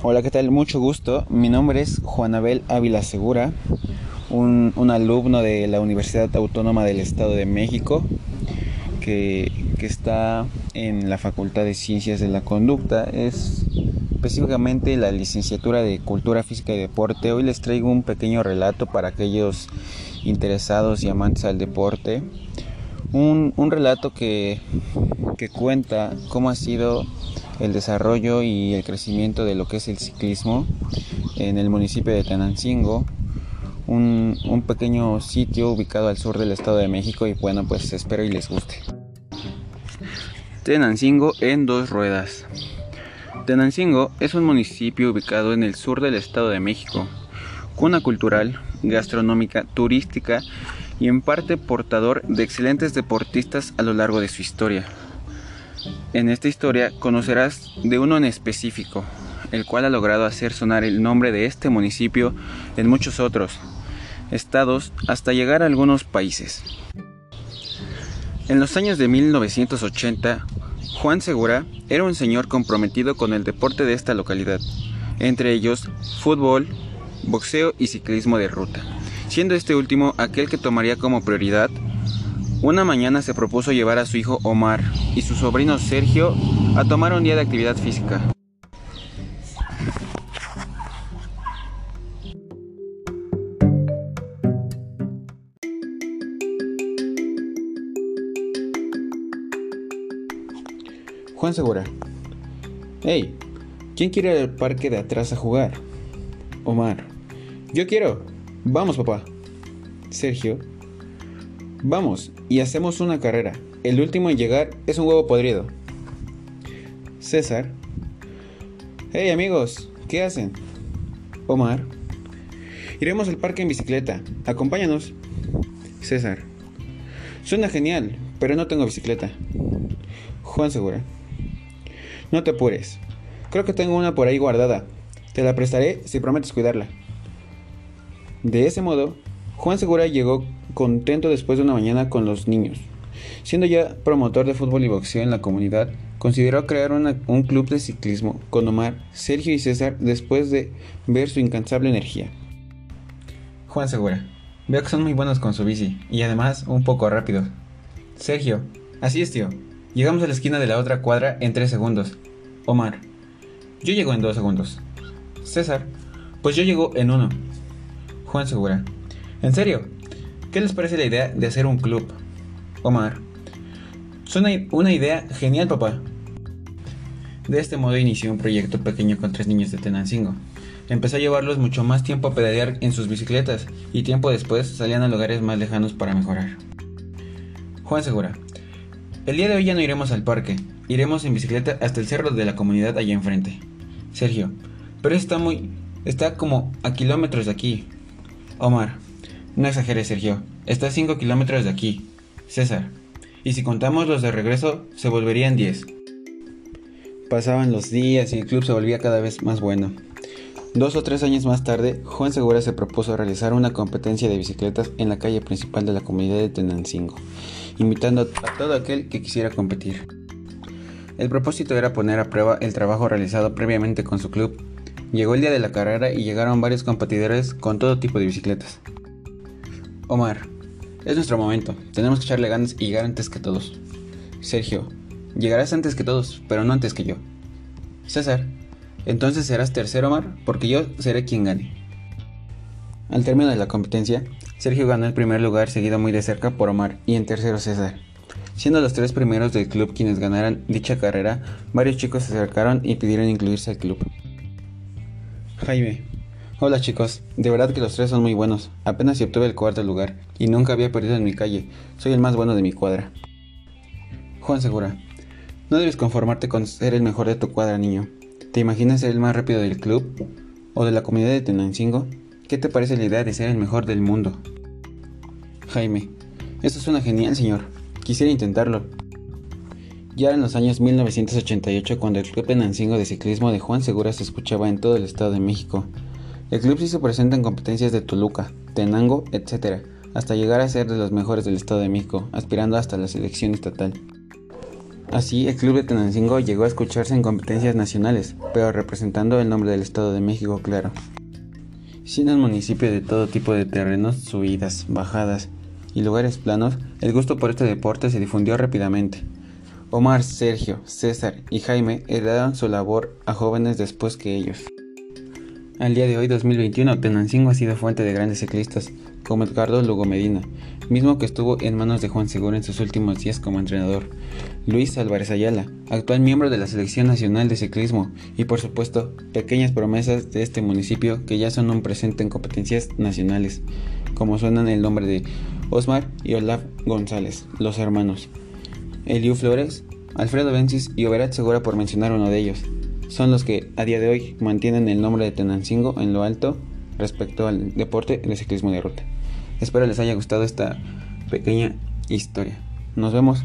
Hola, ¿qué tal? Mucho gusto. Mi nombre es Juan Abel Ávila Segura, un, alumno de la Universidad Autónoma del Estado de México que, que, está en la Facultad de Ciencias de la Conducta. Es específicamente la licenciatura de Cultura Física y Deporte. Hoy les traigo un pequeño relato para aquellos interesados y amantes al deporte. Un, un relato que, que cuenta cómo ha sido el desarrollo y el crecimiento de lo que es el ciclismo en el municipio de Tenancingo, un, un, pequeño sitio ubicado al sur del Estado de México y bueno pues espero y les guste. Tenancingo en dos ruedas. Tenancingo es un municipio ubicado en el sur del Estado de México, cuna cultural, gastronómica, turística y en parte portador de excelentes deportistas a lo largo de su historia. En esta historia conocerás de uno en específico, el cual ha logrado hacer sonar el nombre de este municipio en muchos otros estados hasta llegar a algunos países. En los años de 1980, Juan Segura era un señor comprometido con el deporte de esta localidad, entre ellos fútbol, boxeo y ciclismo de ruta, siendo este último aquel que tomaría como prioridad una mañana se propuso llevar a su hijo Omar y su sobrino Sergio a tomar un día de actividad física. Juan Segura. Hey, ¿quién quiere ir al parque de atrás a jugar? Omar. Yo quiero. Vamos, papá. Sergio. Vamos, y hacemos una carrera. El último en llegar es un huevo podrido. César. Hey amigos, ¿qué hacen? Omar. Iremos al parque en bicicleta. Acompáñanos. César. Suena genial, pero no tengo bicicleta. Juan Segura. No te apures. Creo que tengo una por ahí guardada. Te la prestaré si prometes cuidarla. De ese modo, Juan Segura llegó contento después de una mañana con los niños. Siendo ya promotor de fútbol y boxeo en la comunidad, consideró crear un club de ciclismo con Omar, Sergio y César después de ver su incansable energía. Juan Segura, veo que son muy buenos con su bici y además un poco rápidos. Sergio, así es tío, llegamos a la esquina de la otra cuadra en 3 segundos. Omar, yo llego en 2 segundos. César, pues yo llego en 1. Juan Segura, ¿en serio? ¿Qué les parece la idea de hacer un club? Omar. Suena una idea genial, papá. De este modo inició un proyecto pequeño con tres niños de Tenancingo. Empezó a llevarlos mucho más tiempo a pedalear en sus bicicletas y tiempo después salían a lugares más lejanos para mejorar. Juan Segura. El día de hoy ya no iremos al parque, iremos en bicicleta hasta el cerro de la comunidad allá enfrente. Sergio. Pero está muy... está como a kilómetros de aquí. Omar. No exageres, Sergio. Está a 5 kilómetros de aquí. César. Y si contamos los de regreso, se volverían 10. Pasaban los días y el club se volvía cada vez más bueno. Dos o tres años más tarde, Juan Segura se propuso realizar una competencia de bicicletas en la calle principal de la comunidad de Tenancingo, invitando a todo aquel que quisiera competir. El propósito era poner a prueba el trabajo realizado previamente con su club. Llegó el día de la carrera y llegaron varios competidores con todo tipo de bicicletas. Omar, es nuestro momento. Tenemos que echarle ganas y llegar antes que todos. Sergio, llegarás antes que todos, pero no antes que yo. César, entonces serás tercero, Omar, porque yo seré quien gane. Al término de la competencia, Sergio ganó el primer lugar seguido muy de cerca por Omar y en tercero César. Siendo los tres primeros del club quienes ganaran dicha carrera, varios chicos se acercaron y pidieron incluirse al club. Jaime, Hola chicos, de verdad que los tres son muy buenos. Apenas si obtuve el cuarto lugar y nunca había perdido en mi calle. Soy el más bueno de mi cuadra. Juan Segura, no debes conformarte con ser el mejor de tu cuadra, niño. ¿Te imaginas ser el más rápido del club? ¿O de la comunidad de Tenancingo? ¿Qué te parece la idea de ser el mejor del mundo? Jaime, eso suena genial, señor. Quisiera intentarlo. Ya en los años 1988, cuando el Club Tenancingo de Ciclismo de Juan Segura se escuchaba en todo el Estado de México, el club se presenta en competencias de Toluca, Tenango, etc., hasta llegar a ser de los mejores del Estado de México, aspirando hasta la selección estatal. Así, el Club de Tenancingo llegó a escucharse en competencias nacionales, pero representando el nombre del Estado de México, claro. Siendo un municipio de todo tipo de terrenos, subidas, bajadas y lugares planos, el gusto por este deporte se difundió rápidamente. Omar, Sergio, César y Jaime heredaron su labor a jóvenes después que ellos. Al día de hoy, 2021, Tenancingo ha sido fuente de grandes ciclistas, como Edgardo Lugo Medina, mismo que estuvo en manos de Juan Segura en sus últimos días como entrenador, Luis Álvarez Ayala, actual miembro de la Selección Nacional de Ciclismo, y por supuesto, pequeñas promesas de este municipio que ya son un presente en competencias nacionales, como suenan el nombre de Osmar y Olaf González, los hermanos, Eliu Flores, Alfredo Bencis y Oberat Segura por mencionar uno de ellos. Son los que a día de hoy mantienen el nombre de Tenancingo en lo alto respecto al deporte del ciclismo de ruta. Espero les haya gustado esta pequeña historia. Nos vemos.